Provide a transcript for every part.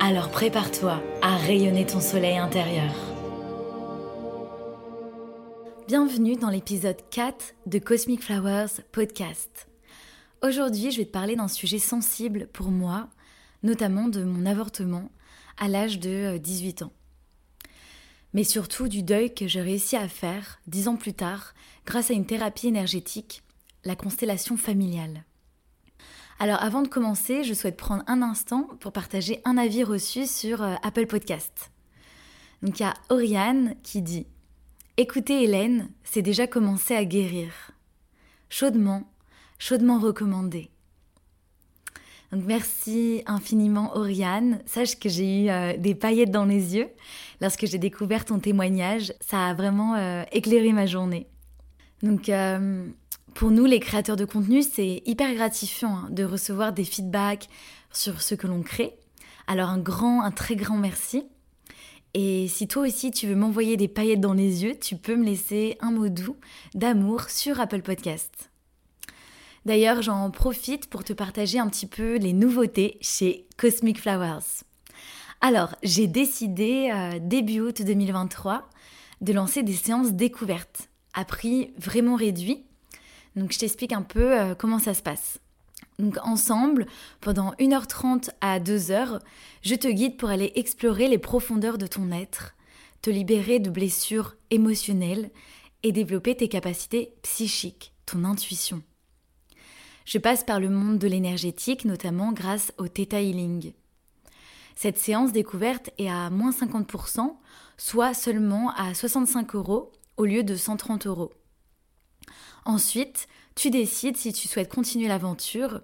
Alors prépare-toi à rayonner ton soleil intérieur. Bienvenue dans l'épisode 4 de Cosmic Flowers Podcast. Aujourd'hui, je vais te parler d'un sujet sensible pour moi, notamment de mon avortement à l'âge de 18 euh, ans. Mais surtout du deuil que j'ai réussi à faire dix ans plus tard grâce à une thérapie énergétique, la constellation familiale. Alors avant de commencer, je souhaite prendre un instant pour partager un avis reçu sur euh, Apple Podcast. Donc il y a Oriane qui dit Écoutez Hélène, c'est déjà commencé à guérir. Chaudement, chaudement recommandé. Donc merci infiniment Oriane. Sache que j'ai eu euh, des paillettes dans les yeux lorsque j'ai découvert ton témoignage. Ça a vraiment euh, éclairé ma journée. Donc pour nous, les créateurs de contenu, c'est hyper gratifiant hein, de recevoir des feedbacks sur ce que l'on crée. Alors un grand, un très grand merci. Et si toi aussi tu veux m'envoyer des paillettes dans les yeux, tu peux me laisser un mot doux d'amour sur Apple Podcast. D'ailleurs, j'en profite pour te partager un petit peu les nouveautés chez Cosmic Flowers. Alors, j'ai décidé euh, début août 2023 de lancer des séances découvertes à prix vraiment réduit donc je t'explique un peu euh, comment ça se passe. Donc ensemble, pendant 1h30 à 2h, je te guide pour aller explorer les profondeurs de ton être, te libérer de blessures émotionnelles et développer tes capacités psychiques, ton intuition. Je passe par le monde de l'énergétique, notamment grâce au Theta Healing. Cette séance découverte est à moins 50%, soit seulement à 65 euros au lieu de 130 euros. Ensuite, tu décides si tu souhaites continuer l'aventure.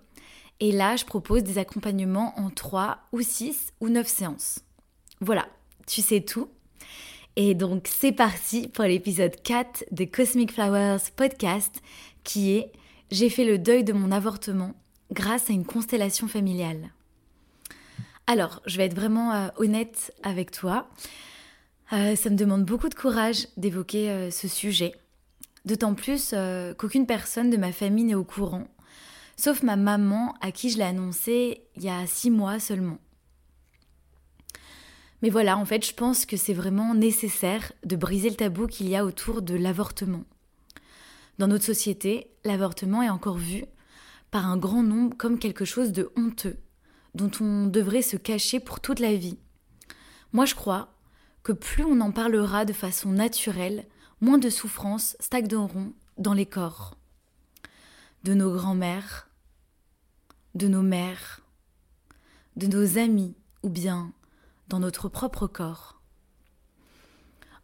Et là, je propose des accompagnements en 3 ou 6 ou 9 séances. Voilà, tu sais tout. Et donc, c'est parti pour l'épisode 4 de Cosmic Flowers podcast qui est J'ai fait le deuil de mon avortement grâce à une constellation familiale. Alors, je vais être vraiment euh, honnête avec toi. Euh, ça me demande beaucoup de courage d'évoquer euh, ce sujet. D'autant plus euh, qu'aucune personne de ma famille n'est au courant, sauf ma maman à qui je l'ai annoncé il y a six mois seulement. Mais voilà, en fait, je pense que c'est vraiment nécessaire de briser le tabou qu'il y a autour de l'avortement. Dans notre société, l'avortement est encore vu par un grand nombre comme quelque chose de honteux, dont on devrait se cacher pour toute la vie. Moi, je crois que plus on en parlera de façon naturelle, moins de souffrances stagneront dans les corps de nos grands-mères, de nos mères, de nos amis ou bien dans notre propre corps.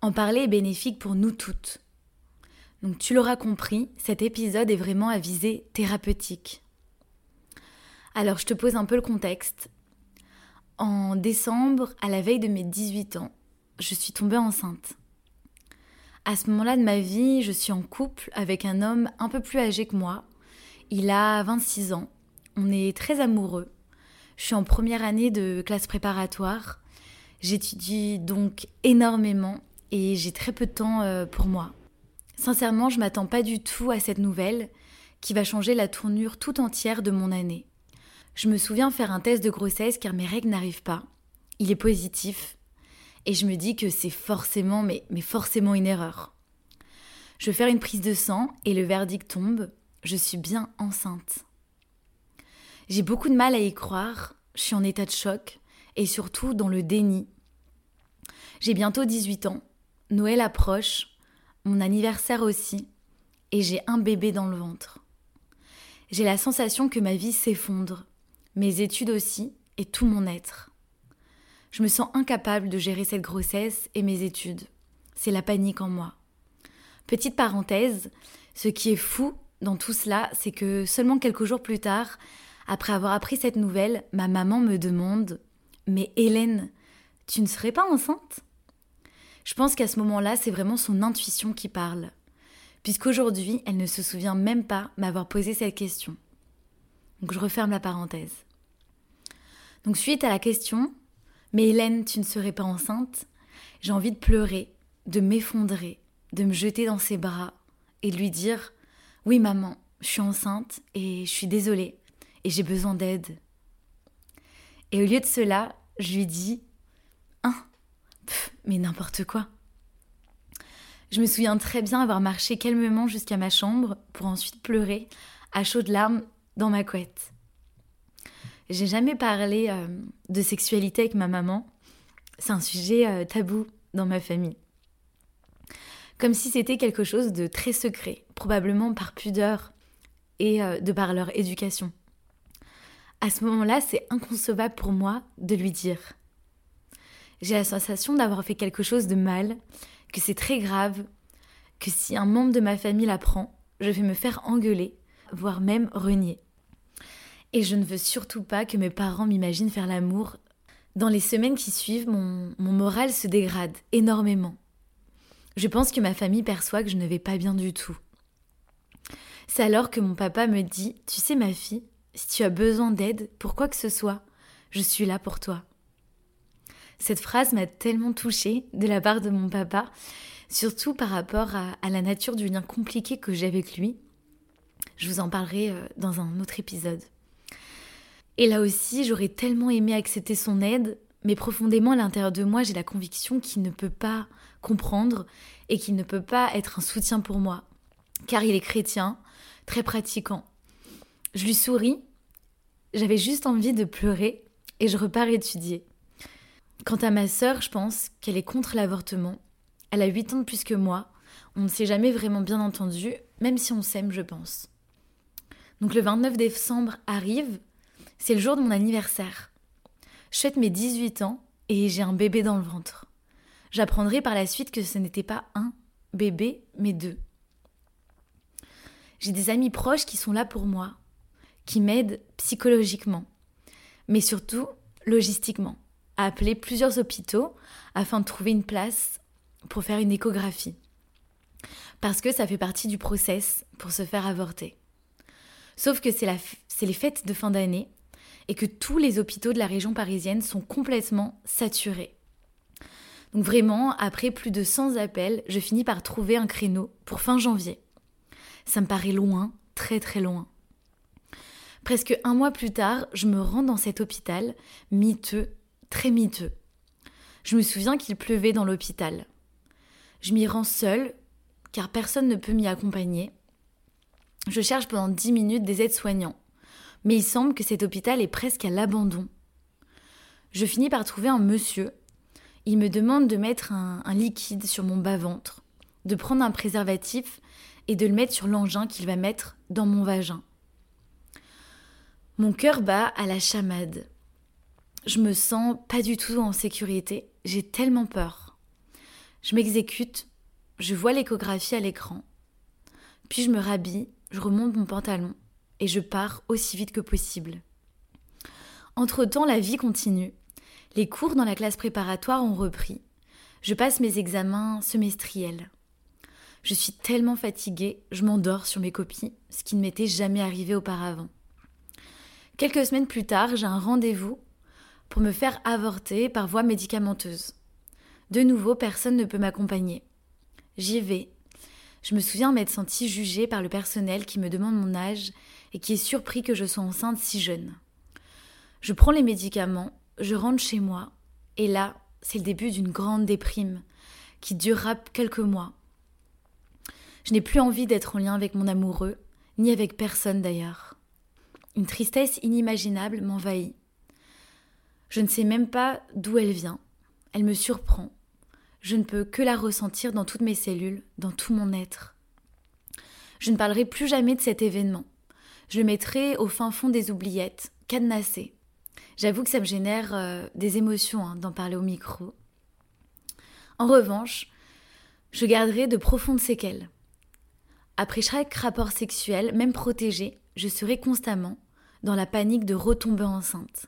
En parler est bénéfique pour nous toutes. Donc tu l'auras compris, cet épisode est vraiment à visée thérapeutique. Alors je te pose un peu le contexte. En décembre, à la veille de mes 18 ans, je suis tombée enceinte. À ce moment-là de ma vie, je suis en couple avec un homme un peu plus âgé que moi. Il a 26 ans. On est très amoureux. Je suis en première année de classe préparatoire. J'étudie donc énormément et j'ai très peu de temps euh, pour moi. Sincèrement, je m'attends pas du tout à cette nouvelle qui va changer la tournure tout entière de mon année. Je me souviens faire un test de grossesse car mes règles n'arrivent pas. Il est positif, et je me dis que c'est forcément, mais, forcément une erreur. Je vais faire une prise de sang et le verdict tombe, je suis bien enceinte. J'ai beaucoup de mal à y croire, je suis en état de choc et surtout dans le déni. J'ai bientôt 18 ans, Noël approche, mon anniversaire aussi, et j'ai un bébé dans le ventre. J'ai la sensation que ma vie s'effondre, mes études aussi, et tout mon être. Je me sens incapable de gérer cette grossesse et mes études. C'est la panique en moi. Petite parenthèse, ce qui est fou dans tout cela, c'est que seulement quelques jours plus tard, après avoir appris cette nouvelle, ma maman me demande Mais Hélène, tu ne serais pas enceinte? Je pense qu'à ce moment-là, c'est vraiment son intuition qui parle, puisqu'aujourd'hui, elle ne se souvient même pas m'avoir posé cette question. Donc je referme la parenthèse. Donc suite à la question, mais Hélène, tu ne serais pas enceinte J'ai envie de pleurer, de m'effondrer, de me jeter dans ses bras et de lui dire Oui maman, je suis enceinte et je suis désolée et j'ai besoin d'aide. Et au lieu de cela, je lui dis Hein Mais n'importe quoi. Je me souviens très bien avoir marché calmement jusqu'à ma chambre pour ensuite pleurer à chaudes larmes dans ma couette. J'ai jamais parlé euh, de sexualité avec ma maman. C'est un sujet euh, tabou dans ma famille. Comme si c'était quelque chose de très secret, probablement par pudeur et euh, de par leur éducation. À ce moment-là, c'est inconcevable pour moi de lui dire. J'ai la sensation d'avoir fait quelque chose de mal, que c'est très grave, que si un membre de ma famille l'apprend, je vais me faire engueuler, voire même renier. Et je ne veux surtout pas que mes parents m'imaginent faire l'amour. Dans les semaines qui suivent, mon, moral se dégrade énormément. Je pense que ma famille perçoit que je ne vais pas bien du tout. C'est alors que mon papa me dit Tu sais, ma fille, si tu as besoin d'aide pour quoi que ce soit, je suis là pour toi. Cette phrase m'a tellement touchée de la part de mon papa, surtout par rapport à, à la nature du lien compliqué que j'ai avec lui. Je vous en parlerai euh, dans un autre épisode. Et là aussi, j'aurais tellement aimé accepter son aide, mais profondément à l'intérieur de moi, j'ai la conviction qu'il ne peut pas comprendre et qu'il ne peut pas être un soutien pour moi, car il est chrétien, très pratiquant. Je lui souris, j'avais juste envie de pleurer et je repars étudier. Quant à ma sœur, je pense qu'elle est contre l'avortement. Elle a 8 ans de plus que moi. On ne s'est jamais vraiment bien entendu, même si on s'aime, je pense. Donc le 29 décembre arrive, c'est le jour de mon anniversaire. Je fête mes 18 ans et j'ai un bébé dans le ventre. J'apprendrai par la suite que ce n'était pas un bébé, mais deux. J'ai des amis proches qui sont là pour moi, qui m'aident psychologiquement, mais surtout logistiquement, à appeler plusieurs hôpitaux afin de trouver une place pour faire une échographie. Parce que ça fait partie du process pour se faire avorter. Sauf que c'est les fêtes de fin d'année et que tous les hôpitaux de la région parisienne sont complètement saturés. Donc vraiment, après plus de 100 appels, je finis par trouver un créneau pour fin janvier. Ça me paraît loin, très très loin. Presque un mois plus tard, je me rends dans cet hôpital, miteux, très miteux. Je me souviens qu'il pleuvait dans l'hôpital. Je m'y rends seule, car personne ne peut m'y accompagner. Je cherche pendant dix minutes des aides-soignants mais il semble que cet hôpital est presque à l'abandon. Je finis par trouver un monsieur. Il me demande de mettre un, liquide sur mon bas-ventre, de prendre un préservatif et de le mettre sur l'engin qu'il va mettre dans mon vagin. Mon cœur bat à la chamade. Je me sens pas du tout en sécurité, j'ai tellement peur. Je m'exécute, je vois l'échographie à l'écran. Puis je me rhabille, je remonte mon pantalon et je pars aussi vite que possible. Entre-temps, la vie continue. Les cours dans la classe préparatoire ont repris. Je passe mes examens semestriels. Je suis tellement fatiguée, je m'endors sur mes copies, ce qui ne m'était jamais arrivé auparavant. Quelques semaines plus tard, j'ai un rendez-vous pour me faire avorter par voie médicamenteuse. De nouveau, personne ne peut m'accompagner. J'y vais. Je me souviens m'être sentie jugée par le personnel qui me demande mon âge et qui est surpris que je sois enceinte si jeune. Je prends les médicaments, je rentre chez moi, et là, c'est le début d'une grande déprime qui durera quelques mois. Je n'ai plus envie d'être en lien avec mon amoureux, ni avec personne d'ailleurs. Une tristesse inimaginable m'envahit. Je ne sais même pas d'où elle vient. Elle me surprend. Je ne peux que la ressentir dans toutes mes cellules, dans tout mon être. Je ne parlerai plus jamais de cet événement je mettrai au fin fond des oubliettes, cadenassé. J'avoue que ça me génère euh, des émotions hein, d'en parler au micro. En revanche, je garderai de profondes séquelles. Après chaque rapport sexuel, même protégé, je serai constamment dans la panique de retomber enceinte.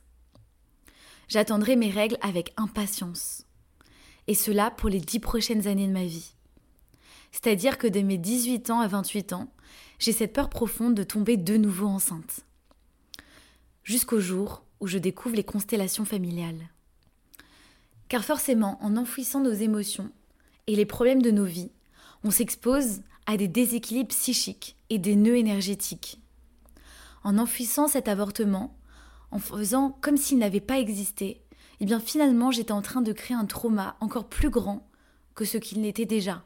J'attendrai mes règles avec impatience. Et cela pour les dix prochaines années de ma vie. C'est-à-dire que de mes 18 ans à 28 ans, j'ai cette peur profonde de tomber de nouveau enceinte. Jusqu'au jour où je découvre les constellations familiales. Car forcément, en enfouissant nos émotions et les problèmes de nos vies, on s'expose à des déséquilibres psychiques et des nœuds énergétiques. En enfouissant cet avortement, en faisant comme s'il n'avait pas existé, eh bien finalement j'étais en train de créer un trauma encore plus grand que ce qu'il n'était déjà.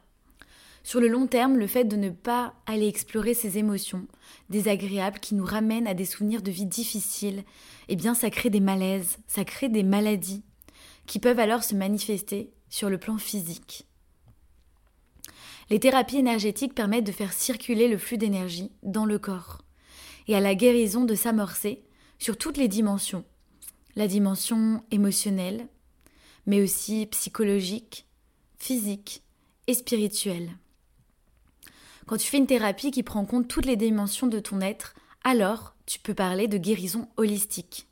Sur le long terme, le fait de ne pas aller explorer ces émotions désagréables qui nous ramènent à des souvenirs de vie difficiles, eh bien ça crée des malaises, ça crée des maladies qui peuvent alors se manifester sur le plan physique. Les thérapies énergétiques permettent de faire circuler le flux d'énergie dans le corps et à la guérison de s'amorcer sur toutes les dimensions. La dimension émotionnelle, mais aussi psychologique, physique et spirituelle. Quand tu fais une thérapie qui prend en compte toutes les dimensions de ton être, alors tu peux parler de guérison holistique.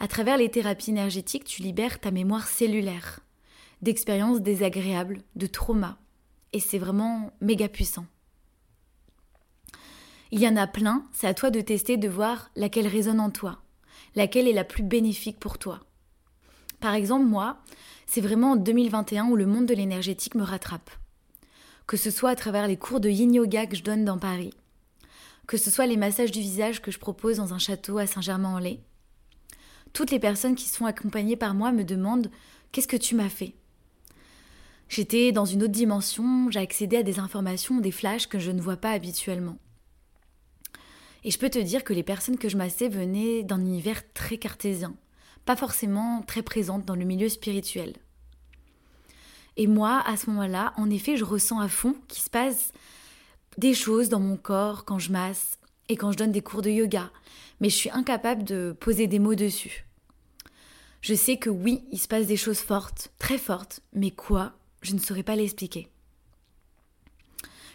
À travers les thérapies énergétiques, tu libères ta mémoire cellulaire, d'expériences désagréables, de traumas. Et c'est vraiment méga puissant. Il y en a plein, c'est à toi de tester, de voir laquelle résonne en toi, laquelle est la plus bénéfique pour toi. Par exemple, moi, c'est vraiment en 2021 où le monde de l'énergétique me rattrape. Que ce soit à travers les cours de yin yoga que je donne dans Paris, que ce soit les massages du visage que je propose dans un château à Saint-Germain-en-Laye, toutes les personnes qui sont accompagnées par moi me demandent Qu'est-ce que tu m'as fait? J'étais dans une autre dimension, j'ai accédé à des informations, des flashs que je ne vois pas habituellement. Et je peux te dire que les personnes que je massais venaient d'un univers très cartésien, pas forcément très présente dans le milieu spirituel. Et moi, à ce moment-là, en effet, je ressens à fond qu'il se passe des choses dans mon corps quand je masse et quand je donne des cours de yoga, mais je suis incapable de poser des mots dessus. Je sais que oui, il se passe des choses fortes, très fortes, mais quoi Je ne saurais pas l'expliquer.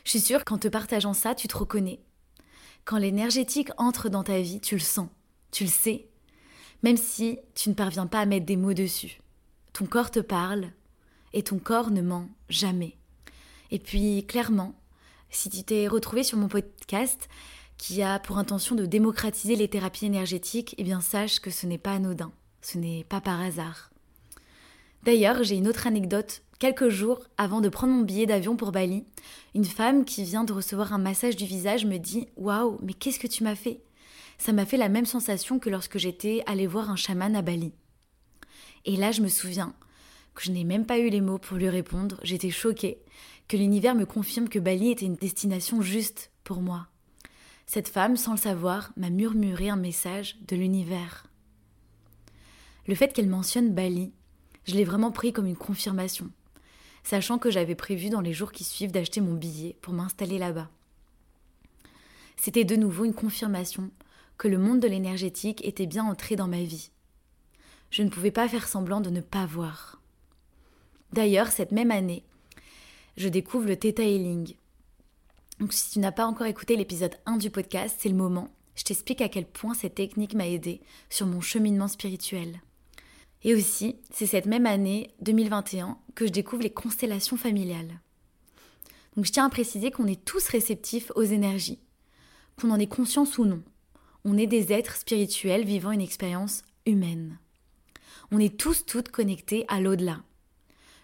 Je suis sûre qu'en te partageant ça, tu te reconnais. Quand l'énergétique entre dans ta vie, tu le sens, tu le sais, même si tu ne parviens pas à mettre des mots dessus. Ton corps te parle et ton corps ne ment jamais. Et puis, clairement, si tu t'es retrouvé sur mon podcast qui a pour intention de démocratiser les thérapies énergétiques, eh bien sache que ce n'est pas anodin. Ce n'est pas par hasard. D'ailleurs, j'ai une autre anecdote. Quelques jours avant de prendre mon billet d'avion pour Bali, une femme qui vient de recevoir un massage du visage me dit Waouh, mais qu'est-ce que tu m'as fait? Ça m'a fait la même sensation que lorsque j'étais allée voir un chaman à Bali. Et là, je me souviens que je n'ai même pas eu les mots pour lui répondre. J'étais choquée que l'univers me confirme que Bali était une destination juste pour moi. Cette femme, sans le savoir, m'a murmuré un message de l'univers. Le fait qu'elle mentionne Bali, je l'ai vraiment pris comme une confirmation, sachant que j'avais prévu dans les jours qui suivent d'acheter mon billet pour m'installer là-bas. C'était de nouveau une confirmation que le monde de l'énergétique était bien entré dans ma vie. Je ne pouvais pas faire semblant de ne pas voir. D'ailleurs, cette même année, je découvre le Theta Healing. Donc si tu n'as pas encore écouté l'épisode 1 du podcast, c'est le moment. Je t'explique à quel point cette technique m'a aidé sur mon cheminement spirituel. Et aussi, c'est cette même année 2021 que je découvre les constellations familiales. Donc je tiens à préciser qu'on est tous réceptifs aux énergies, qu'on en ait conscience ou non. On est des êtres spirituels vivant une expérience humaine. On est tous toutes connectés à l'au-delà.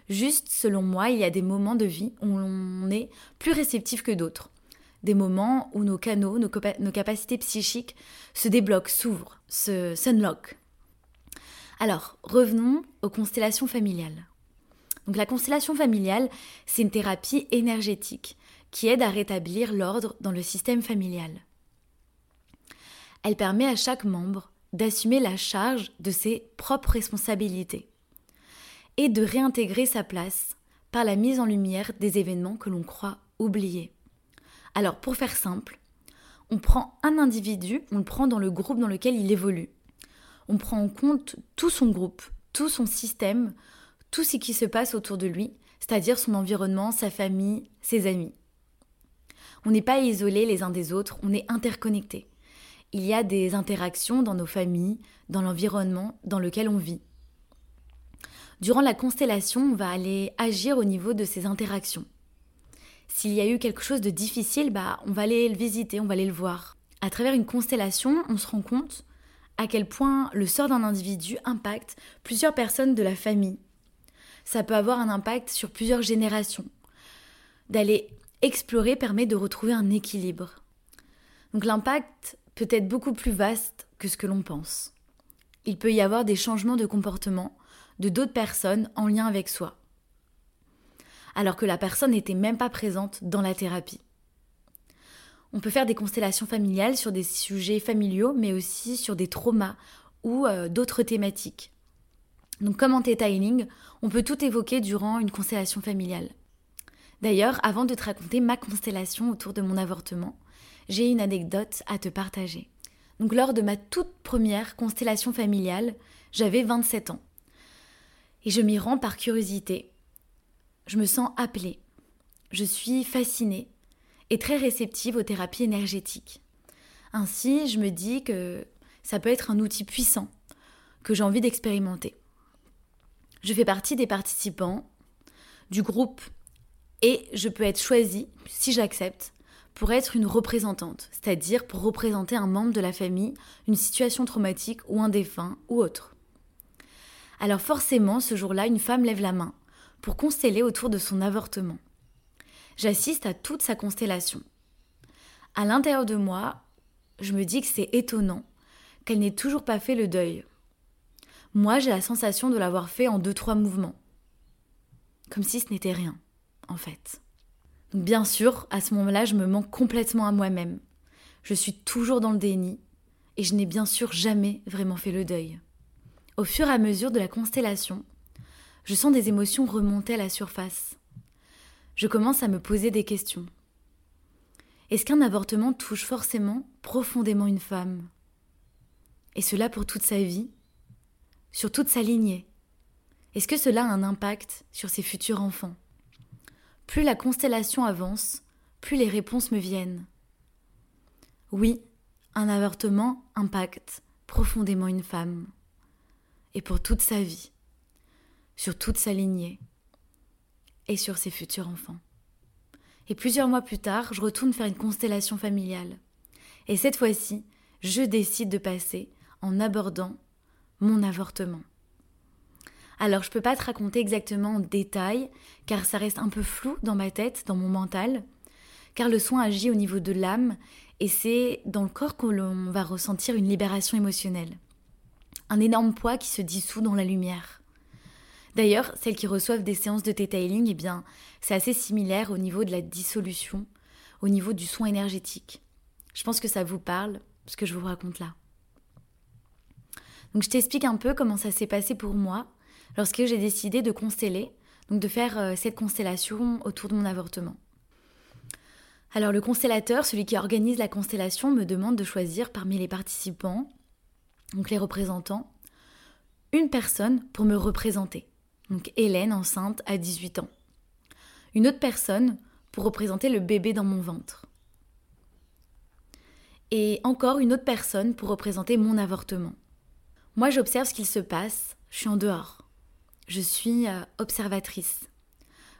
Juste, selon moi, il y a des moments de vie où on est plus réceptif que d'autres. Des moments où nos canaux, nos, capacités psychiques se débloquent, s'ouvrent, se alors, revenons aux constellations familiales. Donc la constellation familiale, c'est une thérapie énergétique qui aide à rétablir l'ordre dans le système familial. Elle permet à chaque membre d'assumer la charge de ses propres responsabilités et de réintégrer sa place par la mise en lumière des événements que l'on croit oubliés. Alors pour faire simple, on prend un individu, on le prend dans le groupe dans lequel il évolue on prend en compte tout son groupe, tout son système, tout ce qui se passe autour de lui, c'est-à-dire son environnement, sa famille, ses amis. On n'est pas isolés les uns des autres, on est interconnectés. il y a des interactions dans nos familles, dans l'environnement dans lequel on vit. Durant la constellation, on va aller agir au niveau de ces interactions. S'il y a eu quelque chose de difficile, bah, on va aller le visiter, on va aller le voir. À travers une constellation, on se rend compte à quel point le sort d'un individu impacte plusieurs personnes de la famille. Ça peut avoir un impact sur plusieurs générations. D'aller explorer permet de retrouver un équilibre. Donc l'impact peut être beaucoup plus vaste que ce que l'on pense. Il peut y avoir des changements de comportement de d'autres personnes en lien avec soi alors que la personne n'était même pas présente dans la thérapie. On peut faire des constellations familiales sur des sujets familiaux, mais aussi sur des traumas ou euh, d'autres thématiques. Donc comme en Theta Healing, on peut tout évoquer durant une constellation familiale. D'ailleurs, avant de te raconter ma constellation autour de mon avortement, j'ai une anecdote à te partager. Donc lors de ma toute première constellation familiale, j'avais 27 ans. Et je m'y rends par curiosité, je me sens appelée. Je suis fascinée et très réceptive aux thérapies énergétiques. Ainsi, je me dis que ça peut être un outil puissant que j'ai envie d'expérimenter. Je fais partie des participants du groupe et je peux être choisie, si j'accepte, pour être une représentante, c'est-à-dire pour représenter un membre de la famille, une situation traumatique ou un défunt ou autre. Alors forcément, ce jour-là, une femme lève la main pour consteller autour de son avortement. J'assiste à toute sa constellation. À l'intérieur de moi, je me dis que c'est étonnant qu'elle n'ait toujours pas fait le deuil. Moi, j'ai la sensation de l'avoir fait en deux, trois mouvements. Comme si ce n'était rien, en fait. Bien sûr, à ce moment-là, je me manque complètement à moi-même. Je suis toujours dans le déni et je n'ai bien sûr jamais vraiment fait le deuil. Au fur et à mesure de la constellation, je sens des émotions remonter à la surface. Je commence à me poser des questions. Est-ce qu'un avortement touche forcément profondément une femme? Et cela pour toute sa vie Sur toute sa lignée Est-ce que cela a un impact sur ses futurs enfants? Plus la constellation avance, plus les réponses me viennent. Oui, un avortement impacte profondément une femme. Et pour toute sa vie sur toute sa lignée et sur ses futurs enfants. Et plusieurs mois plus tard, je retourne faire une constellation familiale. Et cette fois-ci, je décide de passer en abordant mon avortement. Alors je peux pas te raconter exactement en détail, car ça reste un peu flou dans ma tête, dans mon mental, car le soin agit au niveau de l'âme, et c'est dans le corps qu'on va ressentir une libération émotionnelle. Un énorme poids qui se dissout dans la lumière. D'ailleurs, celles qui reçoivent des séances de detailing, eh bien, c'est assez similaire au niveau de la dissolution, au niveau du soin énergétique. Je pense que ça vous parle, ce que je vous raconte là. Donc je t'explique un peu comment ça s'est passé pour moi lorsque j'ai décidé de consteller, donc de faire euh, cette constellation autour de mon avortement. Alors le constellateur, celui qui organise la constellation, me demande de choisir parmi les participants, donc les représentants, une personne pour me représenter donc Hélène enceinte à 18 ans. Une autre personne pour représenter le bébé dans mon ventre. Et encore une autre personne pour représenter mon avortement. Moi, j'observe ce qu'il se passe, je suis en dehors. Je suis euh, observatrice.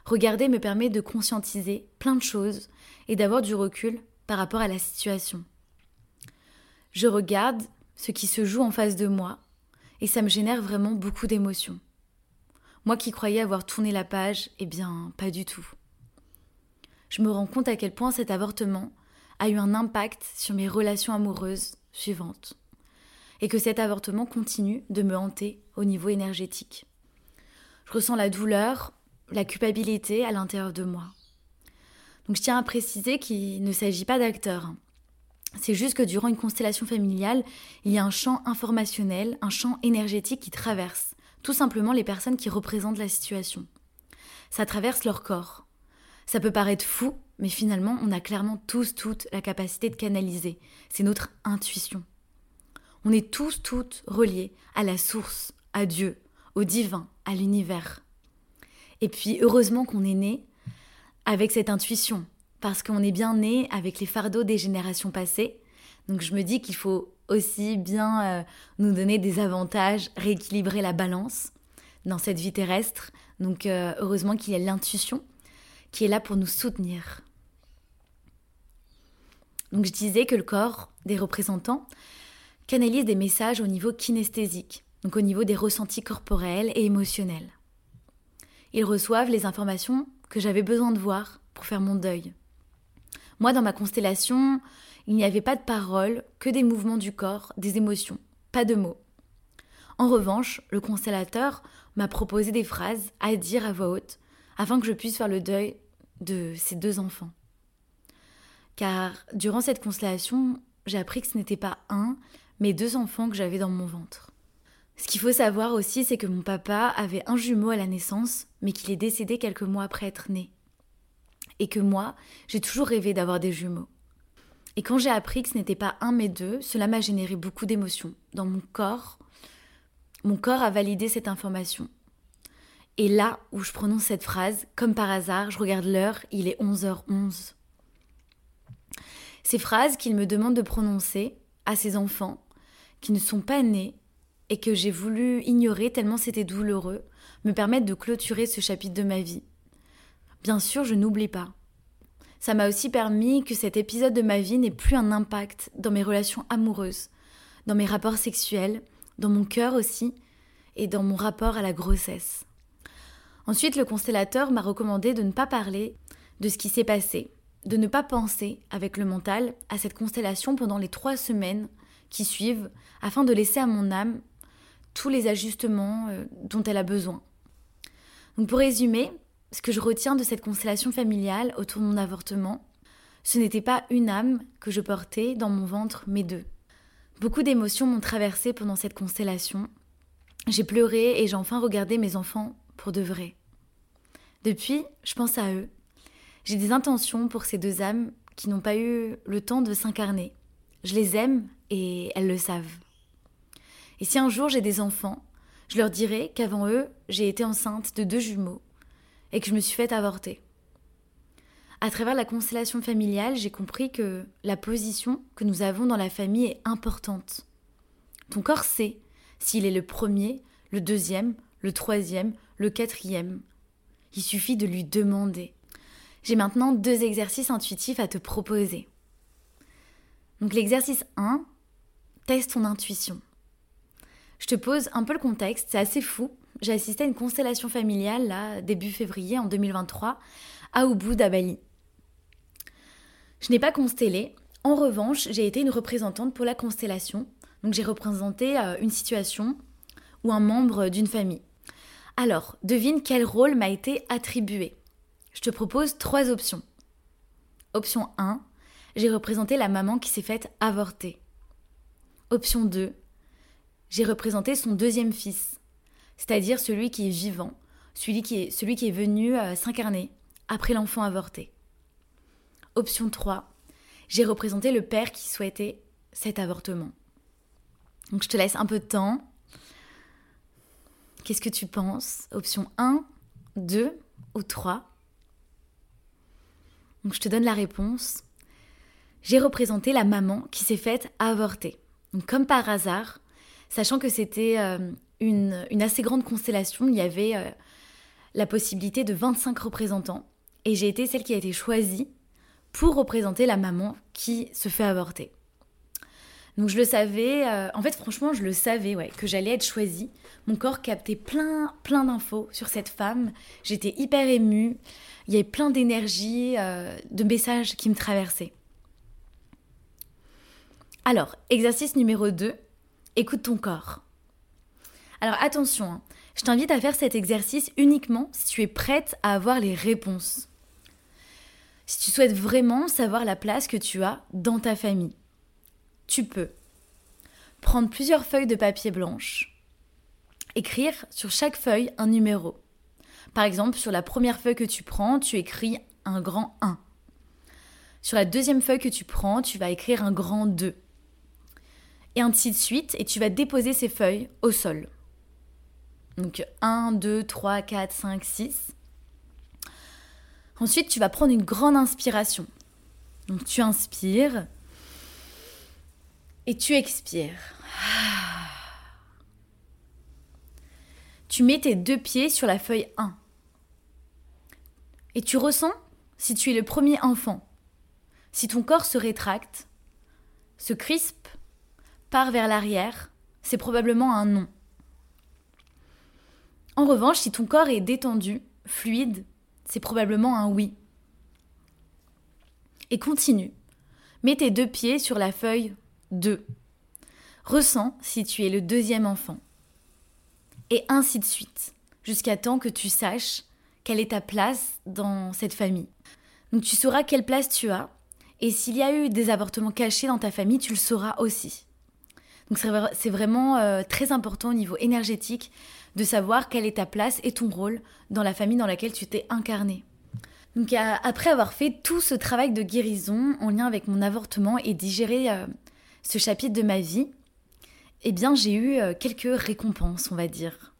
Regarder me permet de conscientiser plein de choses et d'avoir du recul par rapport à la situation. Je regarde ce qui se joue en face de moi et ça me génère vraiment beaucoup d'émotions. Moi qui croyais avoir tourné la page, eh bien, pas du tout. Je me rends compte à quel point cet avortement a eu un impact sur mes relations amoureuses suivantes. Et que cet avortement continue de me hanter au niveau énergétique. Je ressens la douleur, la culpabilité à l'intérieur de moi. Donc je tiens à préciser qu'il ne s'agit pas d'acteurs. C'est juste que durant une constellation familiale, il y a un champ informationnel, un champ énergétique qui traverse tout simplement les personnes qui représentent la situation. Ça traverse leur corps. Ça peut paraître fou, mais finalement, on a clairement tous, toutes la capacité de canaliser. C'est notre intuition. On est tous, toutes reliés à la source, à Dieu, au divin, à l'univers. Et puis, heureusement qu'on est né avec cette intuition, parce qu'on est bien né avec les fardeaux des générations passées, Donc je me dis qu'il faut aussi bien euh, nous donner des avantages, rééquilibrer la balance dans cette vie terrestre. Donc euh, heureusement qu'il y a l'intuition qui est là pour nous soutenir. Donc je disais que le corps des représentants canalise des messages au niveau kinesthésique, donc au niveau des ressentis corporels et émotionnels. Ils reçoivent les informations que j'avais besoin de voir pour faire mon deuil. Moi, dans ma constellation, il n'y avait pas de paroles, que des mouvements du corps, des émotions, pas de mots. En revanche, le constellateur m'a proposé des phrases à dire à voix haute afin que je puisse faire le deuil de ces deux enfants. Car durant cette constellation, j'ai appris que ce n'était pas un, mais deux enfants que j'avais dans mon ventre. Ce qu'il faut savoir aussi, c'est que mon papa avait un jumeau à la naissance, mais qu'il est décédé quelques mois après être né. Et que moi, j'ai toujours rêvé d'avoir des jumeaux. Et quand j'ai appris que ce n'était pas un mais deux, cela m'a généré beaucoup d'émotions. Dans mon corps, mon corps a validé cette information. Et là où je prononce cette phrase, comme par hasard, je regarde l'heure, il est 11h11. Ces phrases qu'il me demande de prononcer à ses enfants, qui ne sont pas nés et que j'ai voulu ignorer tellement c'était douloureux, me permettent de clôturer ce chapitre de ma vie. Bien sûr, je n'oublie pas. Ça m'a aussi permis que cet épisode de ma vie n'ait plus un impact dans mes relations amoureuses, dans mes rapports sexuels, dans mon cœur aussi, et dans mon rapport à la grossesse. Ensuite, le constellateur m'a recommandé de ne pas parler de ce qui s'est passé, de ne pas penser avec le mental à cette constellation pendant les trois semaines qui suivent, afin de laisser à mon âme tous les ajustements euh, dont elle a besoin. Donc pour résumer, ce que je retiens de cette constellation familiale autour de mon avortement, ce n'était pas une âme que je portais dans mon ventre, mais deux. Beaucoup d'émotions m'ont traversée pendant cette constellation. J'ai pleuré et j'ai enfin regardé mes enfants pour de vrai. Depuis, je pense à eux. J'ai des intentions pour ces deux âmes qui n'ont pas eu le temps de s'incarner. Je les aime et elles le savent. Et si un jour j'ai des enfants, je leur dirai qu'avant eux, j'ai été enceinte de deux jumeaux et que je me suis faite avorter. À travers la constellation familiale, j'ai compris que la position que nous avons dans la famille est importante. Ton corps sait s'il est le premier, le deuxième, le troisième, le quatrième. Il suffit de lui demander. J'ai maintenant deux exercices intuitifs à te proposer. Donc l'exercice 1, teste ton intuition. Je te pose un peu le contexte, c'est assez fou, j'ai assisté à une constellation familiale, là, début février en 2023, à Ubud, à Bali. Je n'ai pas constellé. En revanche, j'ai été une représentante pour la constellation. Donc j'ai représenté euh, une situation ou un membre d'une famille. Alors, devine quel rôle m'a été attribué. Je te propose trois options. Option 1, j'ai représenté la maman qui s'est faite avorter. Option 2, j'ai représenté son deuxième fils c'est-à-dire celui qui est vivant, celui qui est, venu euh, s'incarner après l'enfant avorté. Option 3, j'ai représenté le père qui souhaitait cet avortement. Donc je te laisse un peu de temps. Qu'est-ce que tu penses? Option 1, 2 ou 3 Donc je te donne la réponse. J'ai représenté la maman qui s'est faite avorter. Donc comme par hasard, sachant que c'était euh, une, assez grande constellation. Il y avait euh, la possibilité de 25 représentants. Et j'ai été celle qui a été choisie pour représenter la maman qui se fait avorter. Donc je le savais, euh, en fait franchement je le savais ouais, que j'allais être choisie. Mon corps captait plein plein d'infos sur cette femme. J'étais hyper émue. Il y avait plein d'énergie, de messages qui me traversaient. Alors, exercice numéro 2, écoute ton corps. Alors attention, hein. je t'invite à faire cet exercice uniquement si tu es prête à avoir les réponses. Si tu souhaites vraiment savoir la place que tu as dans ta famille, tu peux prendre plusieurs feuilles de papier blanche, écrire sur chaque feuille un numéro. Par exemple, sur la première feuille que tu prends, tu écris un grand 1. Sur la deuxième feuille que tu prends, tu vas écrire un grand 2. Ainsi de suite, et tu vas déposer ces feuilles au sol. Donc 1, 2, 3, 4, 5, 6. Ensuite, tu vas prendre une grande inspiration. Donc tu inspires. Et tu expires. Tu mets tes deux pieds sur la feuille 1. Et tu ressens si tu es le premier enfant. Si ton corps se rétracte, se crispe, part vers l'arrière, c'est probablement un non. En revanche, si ton corps est détendu, fluide, c'est probablement un oui. Et continue. Mets tes deux pieds sur la feuille 2. Ressens si tu es le deuxième enfant. Et ainsi de suite, jusqu'à temps que tu saches quelle est ta place dans cette famille. Donc tu sauras quelle place tu as, et s'il y a eu des avortements cachés dans ta famille, tu le sauras aussi. Donc c'est vraiment euh, très important au niveau énergétique de savoir quelle est ta place et ton rôle dans la famille dans laquelle tu t'es incarné. Donc après avoir fait tout ce travail de guérison en lien avec mon avortement et digérer euh, ce chapitre de ma vie, eh bien j'ai eu euh, quelques récompenses, on va dire.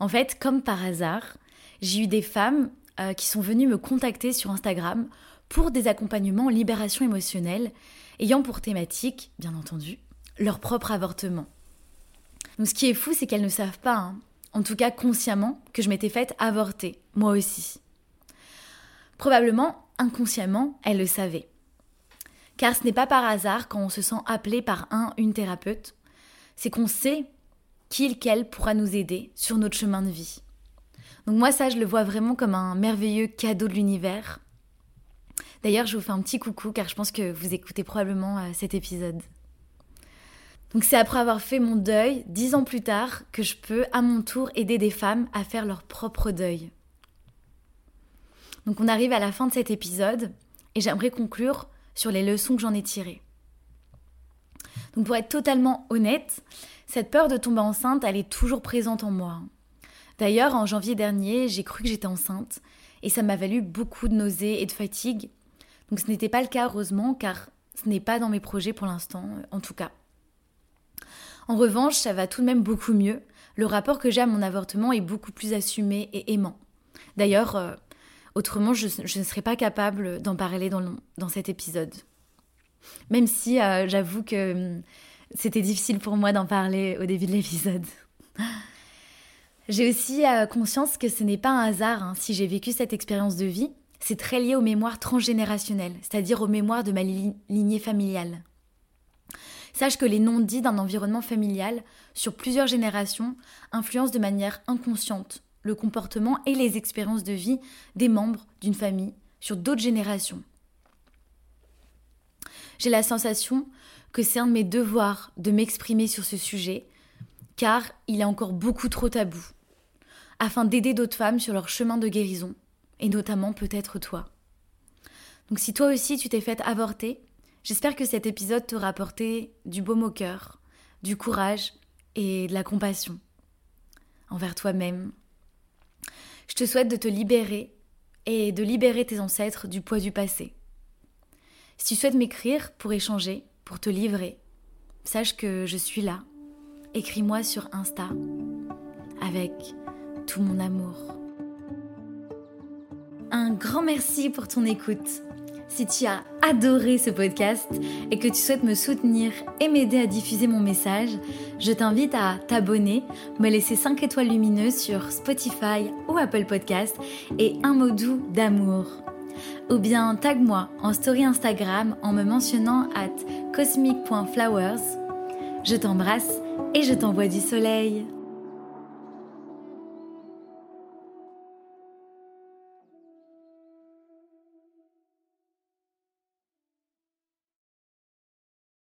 En fait, comme par hasard, j'ai eu des femmes qui sont venues me contacter sur Instagram pour des accompagnements en libération émotionnelle, ayant pour thématique, bien entendu, leur propre avortement. Donc ce qui est fou, c'est qu'elles ne savent pas, hein, en tout cas consciemment, que je m'étais faite avorter, moi aussi. Probablement, inconsciemment, elles le savaient. Car ce n'est pas par hasard quand on se sent appelé par un, une thérapeute, c'est qu'on sait qu'il, qu'elle pourra nous aider sur notre chemin de vie. Donc moi ça, je le vois vraiment comme un merveilleux cadeau de l'univers. D'ailleurs, je vous fais un petit coucou car je pense que vous écoutez probablement euh, cet épisode. Donc c'est après avoir fait mon deuil, dix ans plus tard, que je peux à mon tour aider des femmes à faire leur propre deuil. Donc on arrive à la fin de cet épisode et j'aimerais conclure sur les leçons que j'en ai tirées. Donc pour être totalement honnête, cette peur de tomber enceinte, elle est toujours présente en moi. D'ailleurs, en janvier dernier, j'ai cru que j'étais enceinte et ça m'a valu beaucoup de nausées et de fatigue. Donc ce n'était pas le cas heureusement car ce n'est pas dans mes projets pour l'instant, en tout cas. En revanche, ça va tout de même beaucoup mieux. Le rapport que j'ai à mon avortement est beaucoup plus assumé et aimant. D'ailleurs, euh, autrement, je, ne serais pas capable d'en parler dans, dans, cet épisode. Même si euh, j'avoue que hum, c'était difficile pour moi d'en parler au début de l'épisode. J'ai aussi euh, conscience que ce n'est pas un hasard hein, si j'ai vécu cette expérience de vie. C'est très lié aux mémoires transgénérationnelles, c'est-à-dire aux mémoires de ma lignée familiale. Sache que les non-dits d'un environnement familial sur plusieurs générations influencent de manière inconsciente le comportement et les expériences de vie des membres d'une famille sur d'autres générations. J'ai la sensation que c'est un de mes devoirs de m'exprimer sur ce sujet, car il est encore beaucoup trop tabou, afin d'aider d'autres femmes sur leur chemin de guérison, et notamment peut-être toi. Donc si toi aussi tu t'es faite avorter, J'espère que cet épisode t'aura apporté du baume au cœur, du courage et de la compassion envers toi-même. Je te souhaite de te libérer et de libérer tes ancêtres du poids du passé. Si tu souhaites m'écrire pour échanger, pour te livrer, sache que je suis là. Écris-moi sur Insta avec tout mon amour. Un grand merci pour ton écoute. Si tu as adoré ce podcast et que tu souhaites me soutenir et m'aider à diffuser mon message, je t'invite à t'abonner, me laisser 5 étoiles lumineuses sur Spotify ou Apple Podcast et un mot doux d'amour. Ou bien tag-moi en story Instagram en me mentionnant at cosmic.flowers. Je t'embrasse et je t'envoie du soleil.